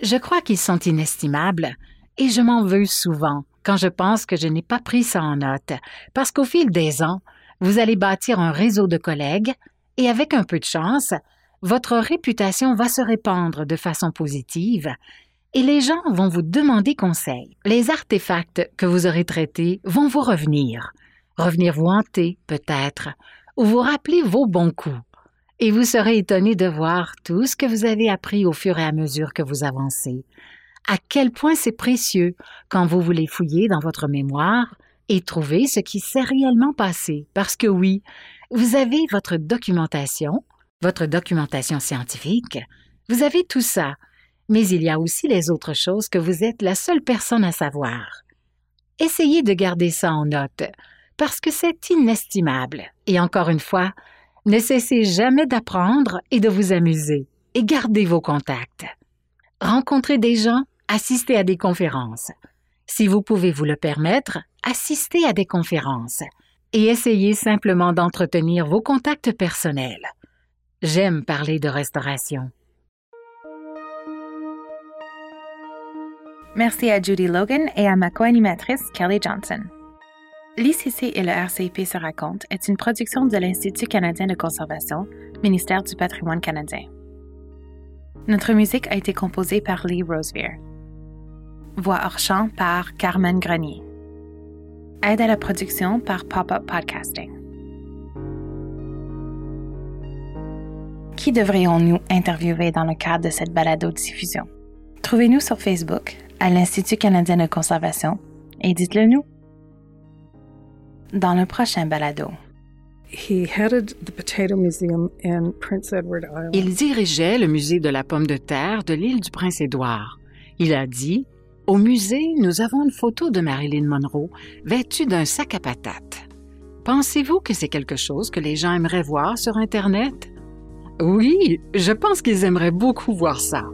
Je crois qu'ils sont inestimables et je m'en veux souvent quand je pense que je n'ai pas pris ça en note, parce qu'au fil des ans, vous allez bâtir un réseau de collègues et avec un peu de chance, votre réputation va se répandre de façon positive et les gens vont vous demander conseil. Les artefacts que vous aurez traités vont vous revenir, revenir vous hanter peut-être, ou vous rappeler vos bons coups. Et vous serez étonné de voir tout ce que vous avez appris au fur et à mesure que vous avancez. À quel point c'est précieux quand vous voulez fouiller dans votre mémoire et trouver ce qui s'est réellement passé. Parce que oui, vous avez votre documentation, votre documentation scientifique, vous avez tout ça, mais il y a aussi les autres choses que vous êtes la seule personne à savoir. Essayez de garder ça en note, parce que c'est inestimable. Et encore une fois, ne cessez jamais d'apprendre et de vous amuser, et gardez vos contacts. Rencontrez des gens, assistez à des conférences. Si vous pouvez vous le permettre, assistez à des conférences et essayez simplement d'entretenir vos contacts personnels. J'aime parler de restauration. Merci à Judy Logan et à ma co-animatrice Kelly Johnson. L'ICC et le RCP se racontent est une production de l'Institut canadien de conservation, ministère du patrimoine canadien. Notre musique a été composée par Lee Rosevere. Voix hors champ par Carmen Grenier. Aide à la production par Pop-Up Podcasting. Qui devrions-nous interviewer dans le cadre de cette balado-diffusion? Trouvez-nous sur Facebook à l'Institut canadien de conservation et dites-le nous. Dans le prochain balado. He headed the Potato Museum in Prince Edward Island. Il dirigeait le musée de la pomme de terre de l'île du Prince-Édouard. Il a dit Au musée, nous avons une photo de Marilyn Monroe vêtue d'un sac à patates. Pensez-vous que c'est quelque chose que les gens aimeraient voir sur Internet? Oui, je pense qu'ils aimeraient beaucoup voir ça.